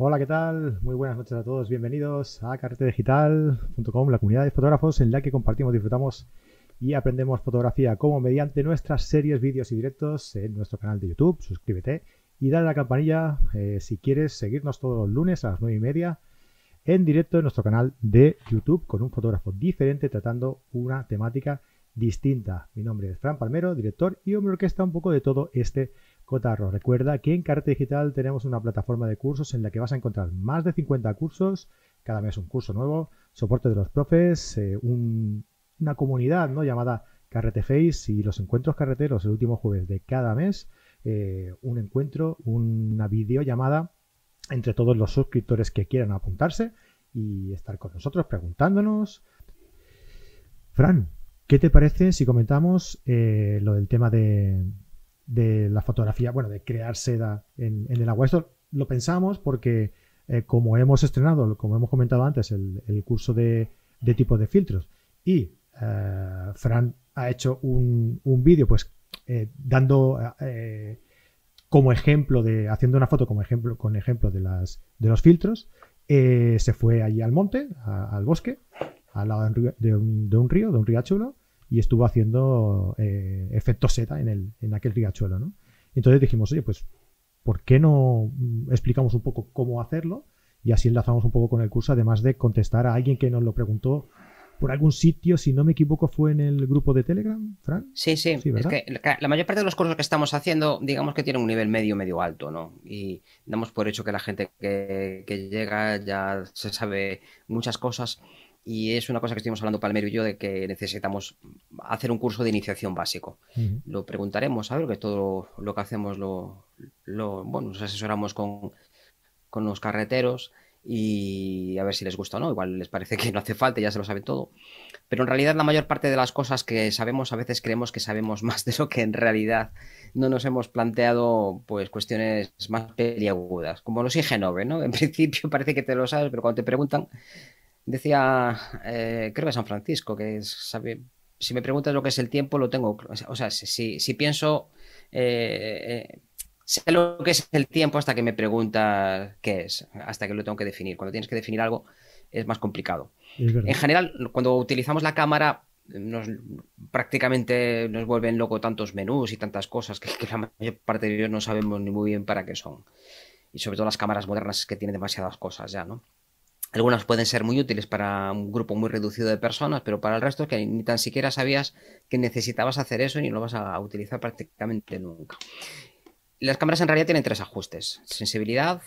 Hola, ¿qué tal? Muy buenas noches a todos. Bienvenidos a carretedigital.com, la comunidad de fotógrafos en la que compartimos, disfrutamos y aprendemos fotografía como mediante nuestras series, vídeos y directos en nuestro canal de YouTube. Suscríbete y dale a la campanilla eh, si quieres seguirnos todos los lunes a las 9 y media en directo en nuestro canal de YouTube con un fotógrafo diferente tratando una temática distinta. Mi nombre es Fran Palmero, director y hombre orquesta un poco de todo este cotarro. Recuerda que en Carta Digital tenemos una plataforma de cursos en la que vas a encontrar más de 50 cursos, cada mes un curso nuevo, soporte de los profes, eh, una comunidad ¿no? llamada Carrete Face y los encuentros carreteros el último jueves de cada mes, eh, un encuentro, una videollamada entre todos los suscriptores que quieran apuntarse y estar con nosotros preguntándonos. Fran, ¿qué te parece si comentamos eh, lo del tema de, la fotografía, bueno, de crear seda en, el agua? Esto lo pensamos porque eh, como hemos estrenado, como hemos comentado antes, el, curso de, tipo de filtros y eh, Fran ha hecho un, un vídeo pues dando como ejemplo de, haciendo una foto como ejemplo, con ejemplo de, las, de los filtros, se fue allí al monte, al bosque, al lado de un, de un, río, de un riachuelo, y estuvo haciendo eh, efecto seta en, el, en aquel riachuelo, ¿no? Entonces dijimos, oye, pues, ¿por qué no mm, explicamos un poco cómo hacerlo? Y así enlazamos un poco con el curso, además de contestar a alguien que nos lo preguntó por algún sitio, si no me equivoco, fue en el grupo de Telegram, Fran. Sí, sí. es que la mayor parte de los cursos que estamos haciendo, digamos que tienen un nivel medio, medio alto, ¿no? Y damos por hecho que la gente que, llega ya se sabe muchas cosas. Y es una cosa que estuvimos hablando Palmero y yo de que necesitamos hacer un curso de iniciación básico. Lo preguntaremos, a ver, que todo lo que hacemos lo, lo bueno, nos asesoramos con, con los carreteros y a ver si les gusta o no. Igual les parece que no hace falta, ya se lo saben todo. Pero en realidad la mayor parte de las cosas que sabemos a veces creemos que sabemos más de lo que en realidad no nos hemos planteado pues cuestiones más peliagudas, como los IGNOVE, ¿no? En principio parece que te lo sabes, pero cuando te preguntan, decía, eh, creo que San Francisco, que sabe, si me preguntas lo que es el tiempo, lo tengo, o sea, si, si pienso... Eh, eh, sé lo que es el tiempo hasta que me preguntas qué es, hasta que lo tengo que definir. Cuando tienes que definir algo es más complicado. en general, cuando utilizamos la cámara, nos, prácticamente nos vuelven loco tantos menús y tantas cosas que, la mayor parte de ellos no sabemos ni muy bien para qué son. Y sobre todo las cámaras modernas que tienen demasiadas cosas ya, ¿no? Algunas pueden ser muy útiles para un grupo muy reducido de personas, pero para el resto es que ni tan siquiera sabías que necesitabas hacer eso y no lo vas a utilizar prácticamente nunca. Las cámaras en realidad tienen tres ajustes: sensibilidad,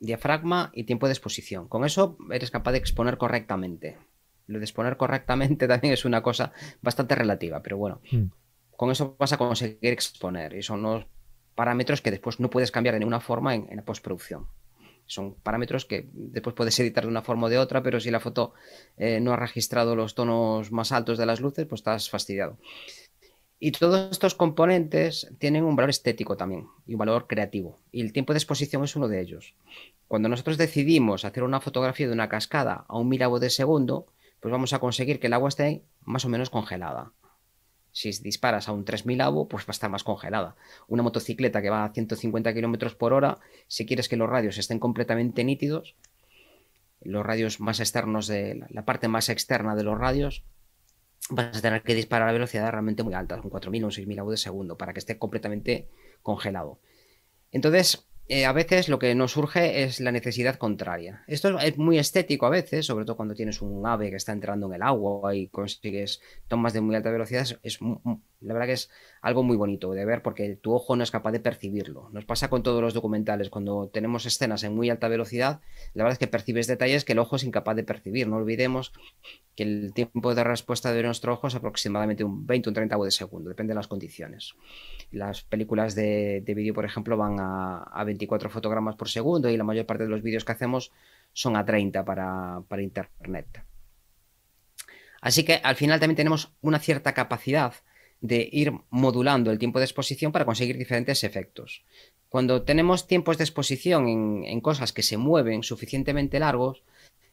diafragma y tiempo de exposición. Con eso eres capaz de exponer correctamente. Lo de exponer correctamente también es una cosa bastante relativa, pero bueno, hmm. con eso vas a conseguir exponer. Y son unos parámetros que después no puedes cambiar de ninguna forma en, la postproducción. Son parámetros que después puedes editar de una forma o de otra, pero si la foto eh, no ha registrado los tonos más altos de las luces, pues estás fastidiado. Y todos estos componentes tienen un valor estético también y un valor creativo. Y el tiempo de exposición es uno de ellos. Cuando nosotros decidimos hacer una fotografía de una cascada a un milavo de segundo, pues vamos a conseguir que el agua esté más o menos congelada. Si disparas a un 3000 avo, pues va a estar más congelada. Una motocicleta que va a 150 km por hora, si quieres que los radios estén completamente nítidos, los radios más externos de la parte más externa de los radios, vas a tener que disparar a velocidades realmente muy altas, un 4.000 o un 6.000 avos de segundo, para que esté completamente congelado. Entonces, eh, a veces lo que nos surge es la necesidad contraria. Esto es muy estético a veces, sobre todo cuando tienes un ave que está entrando en el agua y consigues tomas de muy alta velocidad. Es, la verdad que es algo muy bonito de ver porque tu ojo no es capaz de percibirlo. Nos pasa con todos los documentales. Cuando tenemos escenas en muy alta velocidad, la verdad es que percibes detalles que el ojo es incapaz de percibir. No olvidemos que el tiempo de respuesta de nuestro ojo es aproximadamente un 20 o un 30 de segundo, depende de las condiciones. Las películas de, vídeo, por ejemplo, van a, 24 fotogramas por segundo y la mayor parte de los vídeos que hacemos son a 30 para, para Internet. Así que al final también tenemos una cierta capacidad de ir modulando el tiempo de exposición para conseguir diferentes efectos. Cuando tenemos tiempos de exposición en, cosas que se mueven suficientemente largos,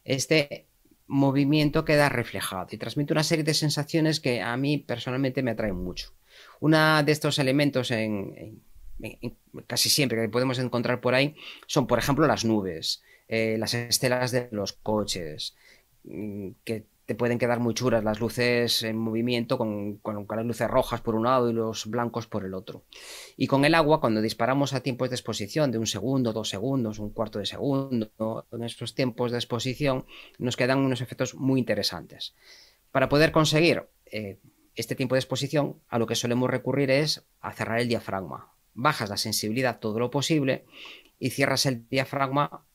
este movimiento queda reflejado y transmite una serie de sensaciones que a mí personalmente me atraen mucho. Una de estos elementos en, casi siempre que podemos encontrar por ahí son, por ejemplo, las nubes, eh, las estelas de los coches, mm, que te pueden quedar muy churas las luces en movimiento con, con, las luces rojas por un lado y los blancos por el otro. Y con el agua, cuando disparamos a tiempos de exposición de un segundo, dos segundos, un cuarto de segundo, en estos tiempos de exposición nos quedan unos efectos muy interesantes. Para poder conseguir eh, este tiempo de exposición, a lo que solemos recurrir es a cerrar el diafragma. Bajas la sensibilidad todo lo posible y cierras el diafragma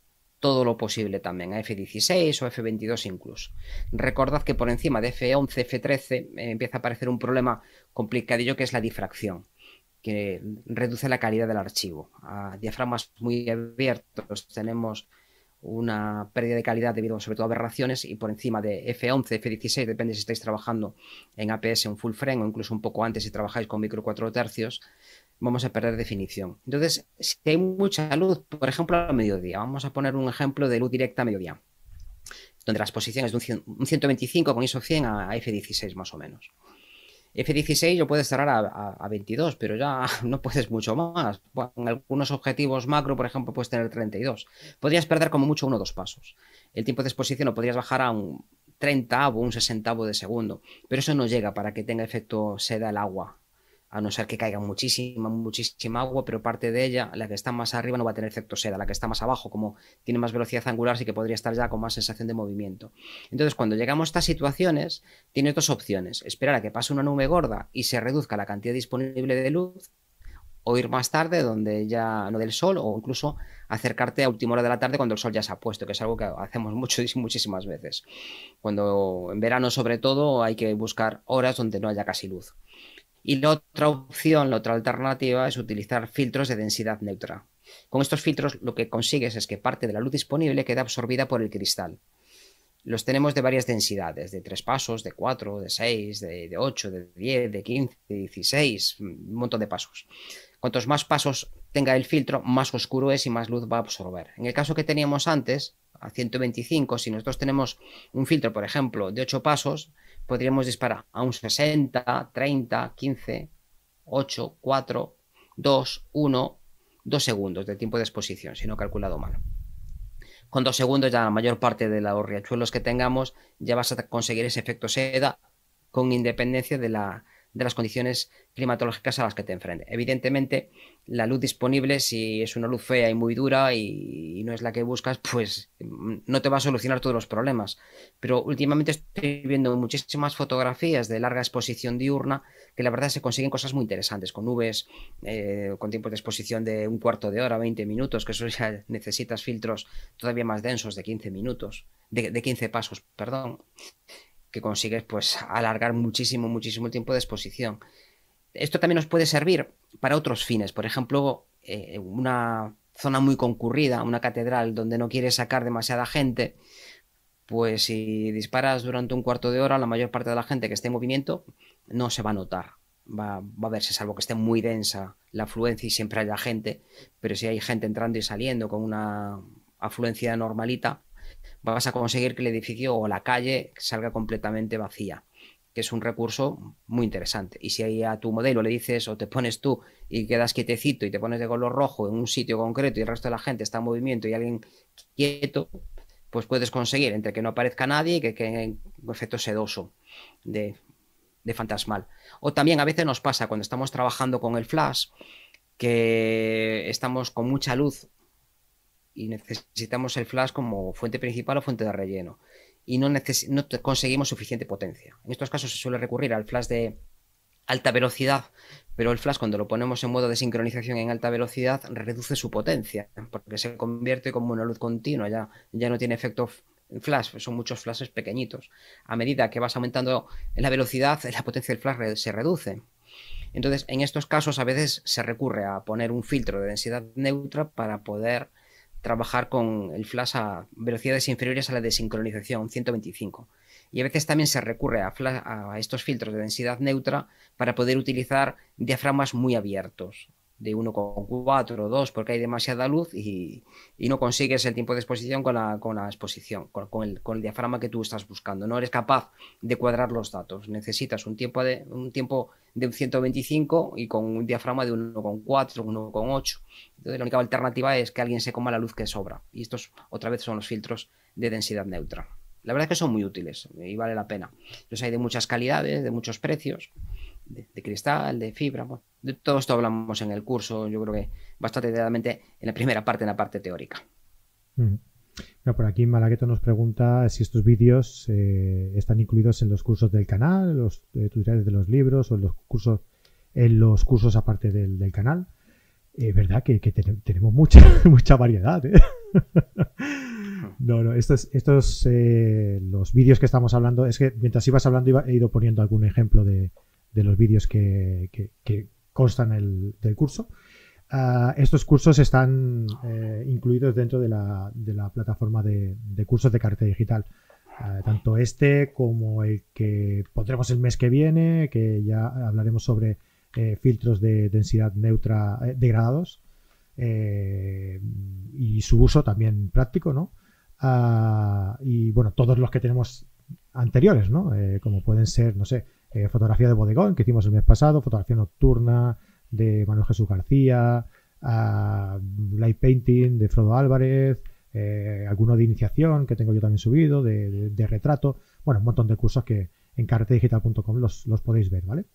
todo lo posible también, a F16 o F22 incluso. Recordad que por encima de F11, F13 eh, empieza a aparecer un problema complicadillo que es la difracción, que reduce la calidad del archivo. A diafragmas muy abiertos tenemos una pérdida de calidad debido sobre todo a aberraciones y por encima de F11, F16, depende si estáis trabajando en APS en full frame o incluso un poco antes si trabajáis con micro 4 tercios, vamos a perder definición. Entonces, si hay mucha luz, por ejemplo, a mediodía, vamos a poner un ejemplo de luz directa a mediodía, donde la exposición es de un, 125 con ISO 100 a, F16 más o menos. F16 lo puedes cerrar a, 22, pero ya no puedes mucho más. en algunos objetivos macro, por ejemplo, puedes tener 32. Podrías perder como mucho uno o dos pasos. El tiempo de exposición lo podrías bajar a un 30 o un 60 de segundo, pero eso no llega para que tenga efecto seda el agua a no ser que caiga muchísima, muchísima agua, pero parte de ella, la que está más arriba no va a tener efecto seda, la que está más abajo, como tiene más velocidad angular, sí que podría estar ya con más sensación de movimiento. Entonces, cuando llegamos a estas situaciones, tiene dos opciones, esperar a que pase una nube gorda y se reduzca la cantidad disponible de luz, o ir más tarde, donde ya no del sol, o incluso acercarte a última hora de la tarde cuando el sol ya se ha puesto, que es algo que hacemos mucho, muchísimas veces. Cuando en verano, sobre todo, hay que buscar horas donde no haya casi luz. Y la otra opción, la otra alternativa es utilizar filtros de densidad neutra. Con estos filtros lo que consigues es que parte de la luz disponible quede absorbida por el cristal. Los tenemos de varias densidades, de tres pasos, de cuatro, de seis, de, ocho, de diez, de quince, de dieciséis, un montón de pasos. Cuantos más pasos tenga el filtro, más oscuro es y más luz va a absorber. En el caso que teníamos antes, a 125, si nosotros tenemos un filtro, por ejemplo, de 8 pasos, podríamos disparar a un 60, 30, 15, 8, 4, 2, 1, 2 segundos de tiempo de exposición, si no he calculado mal. Con 2 segundos ya la mayor parte de los riachuelos que tengamos ya vas a conseguir ese efecto seda con independencia de la, de las condiciones climatológicas a las que te enfrentes. Evidentemente, la luz disponible, si es una luz fea y muy dura y, no es la que buscas, pues no te va a solucionar todos los problemas. Pero últimamente estoy viendo muchísimas fotografías de larga exposición diurna que la verdad se consiguen cosas muy interesantes, con nubes, eh, con tiempos de exposición de un cuarto de hora, 20 minutos, que eso ya necesitas filtros todavía más densos de 15 minutos, de, de 15 pasos, perdón que consigues pues alargar muchísimo, muchísimo el tiempo de exposición. Esto también nos puede servir para otros fines, por ejemplo, eh, una zona muy concurrida, una catedral donde no quieres sacar demasiada gente, pues si disparas durante un cuarto de hora, la mayor parte de la gente que esté en movimiento no se va a notar. Va, va, a verse, salvo que esté muy densa la afluencia y siempre haya gente, pero si hay gente entrando y saliendo con una afluencia normalita, vas a conseguir que el edificio o la calle salga completamente vacía, que es un recurso muy interesante. Y si a tu modelo le dices o te pones tú y quedas quietecito y te pones de color rojo en un sitio concreto y el resto de la gente está en movimiento y alguien quieto, pues puedes conseguir entre que no aparezca nadie y que quede un efecto sedoso de, de fantasmal. O también a veces nos pasa cuando estamos trabajando con el flash que estamos con mucha luz y necesitamos el flash como fuente principal o fuente de relleno y no, conseguimos suficiente potencia. En estos casos se suele recurrir al flash de alta velocidad, pero el flash cuando lo ponemos en modo de sincronización en alta velocidad reduce su potencia porque se convierte como una luz continua, ya, ya no tiene efecto flash, son muchos flashes pequeñitos. A medida que vas aumentando la velocidad, la potencia del flash se reduce. Entonces, en estos casos a veces se recurre a poner un filtro de densidad neutra para poder trabajar con el flash a velocidades inferiores a la de sincronización 125. Y a veces también se recurre a, a estos filtros de densidad neutra para poder utilizar diafragmas muy abiertos. De 1,4 o 2 porque hay demasiada luz y, no consigues el tiempo de exposición con la, con la exposición, con, el, con, el, diafragma que tú estás buscando. No eres capaz de cuadrar los datos. Necesitas un tiempo de un tiempo de 125 y con un diafragma de 1,4, 1,8. Entonces la única alternativa es que alguien se coma la luz que sobra. Y estos otra vez son los filtros de densidad neutra. La verdad es que son muy útiles y vale la pena. Los hay de muchas calidades, de muchos precios de, cristal, de fibra. de todo esto hablamos en el curso, yo creo que bastante detalladamente en la primera parte, en la parte teórica. por aquí Malagueto nos pregunta si estos vídeos eh, están incluidos en los cursos del canal, los eh, tutoriales de los libros o en los cursos, en los cursos aparte del, canal. Es eh, verdad que, tenemos mucha, mucha variedad. No, no, estos, estos los vídeos que estamos hablando, es que mientras ibas hablando he ido poniendo algún ejemplo de, de los vídeos que, constan del curso. Ah, estos cursos están eh, incluidos dentro de la, plataforma de, cursos de carta digital. Ah, tanto este como el que pondremos el mes que viene, que ya hablaremos sobre eh, filtros de densidad neutra eh, degradados y su uso también práctico, ¿no? Ah, y bueno, todos los que tenemos anteriores, ¿no? como pueden ser, no sé, eh, fotografía de bodegón que hicimos el mes pasado, fotografía nocturna de Manuel Jesús García, light painting de Frodo Álvarez, eh, alguno de iniciación que tengo yo también subido, de, retrato, bueno, un montón de cursos que en carretedigital.com los, los podéis ver, ¿vale?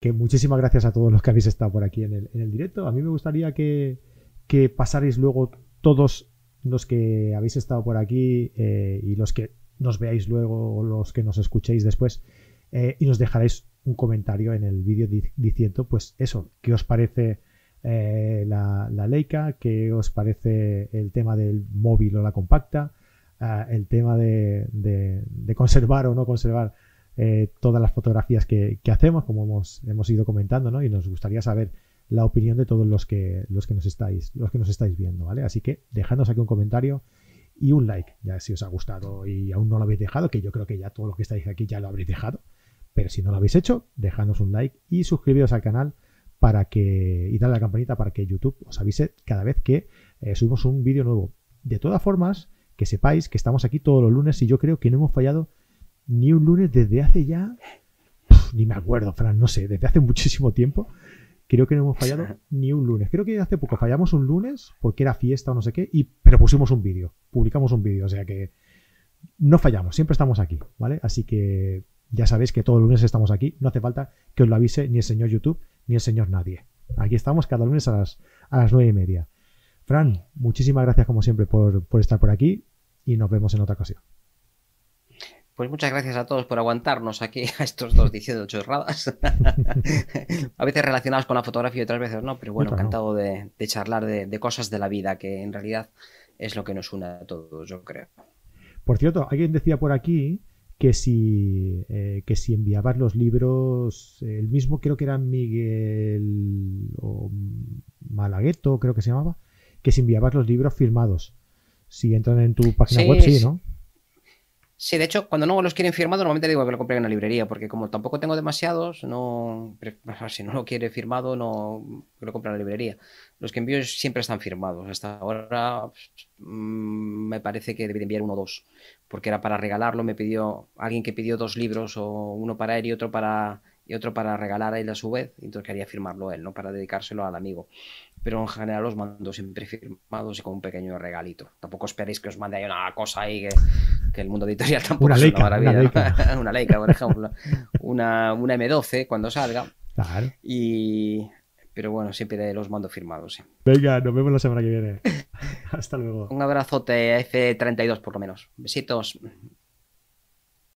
Que muchísimas gracias a todos los que habéis estado por aquí en el, directo. A mí me gustaría que, que luego todos los que habéis estado por aquí eh, y los que nos veáis luego o los que nos escuchéis después, eh, y nos dejaréis un comentario en el vídeo diciendo, pues eso, qué os parece eh, la, Leica, qué os parece el tema del móvil o la compacta, ah, el tema de, conservar o no conservar eh, todas las fotografías que, hacemos, como hemos, hemos ido comentando, ¿no? Y nos gustaría saber la opinión de todos los que, los que nos estáis, los que nos estáis viendo, ¿vale? Así que dejadnos aquí un comentario y un like, ya si os ha gustado y aún no lo habéis dejado, que yo creo que ya todo lo que estáis aquí ya lo habréis dejado. Pero si no lo habéis hecho, dejadnos un like y suscribiros al canal para que y darle a la campanita para que YouTube os avise cada vez que eh, subimos un vídeo nuevo. De todas formas, que sepáis que estamos aquí todos los lunes y yo creo que no hemos fallado ni un lunes desde hace ya ni me acuerdo, Fran, no sé, desde hace muchísimo tiempo. Creo que no hemos fallado ni un lunes. Creo que hace poco fallamos un lunes porque era fiesta o no sé qué, y, pero pusimos un vídeo, publicamos un vídeo, o sea que no fallamos, siempre estamos aquí, ¿vale? Así que ya sabéis que todos los lunes estamos aquí. No hace falta que os lo avise ni el señor YouTube ni el señor nadie. Aquí estamos cada lunes a las, a las nueve y media. Fran, muchísimas gracias como siempre por, estar por aquí y nos vemos en otra ocasión. Pues muchas gracias a todos por aguantarnos aquí a estos dos diciendo chorradas. a veces relacionadas con la fotografía y otras veces no, pero bueno, encantado de, charlar de, de, cosas de la vida, que en realidad es lo que nos une a todos, yo creo. Por cierto, alguien decía por aquí que si, eh, que si enviabas los libros, el mismo creo que era Miguel o Malagueto, creo que se llamaba, que si enviabas los libros firmados. Si entran en tu página web, sí, ¿no? Sí, de hecho, cuando no los quieren firmado, normalmente digo que lo compren en la librería, porque como tampoco tengo demasiados, no si no lo quiere firmado, no lo compro en la librería. Los que envío siempre están firmados. Hasta ahora mm, me parece que debería enviar uno o dos, porque era para regalarlo. Me pidió alguien que pidió dos libros, o uno para él y otro para y otro para regalar a él a su vez, y entonces quería firmarlo él, ¿no? Para dedicárselo al amigo. Pero en general los mando siempre firmados y con un pequeño regalito. Tampoco esperéis que os mande ahí una cosa ahí que, que el mundo editorial tampoco una es una maravilla. Una Leica. una Leica, por ejemplo. Una, una M12 cuando salga. Claro. Y... Pero bueno, siempre los mando firmados. Sí. Venga, nos vemos la semana que viene. Hasta luego. Un abrazote F32 por lo menos. Besitos.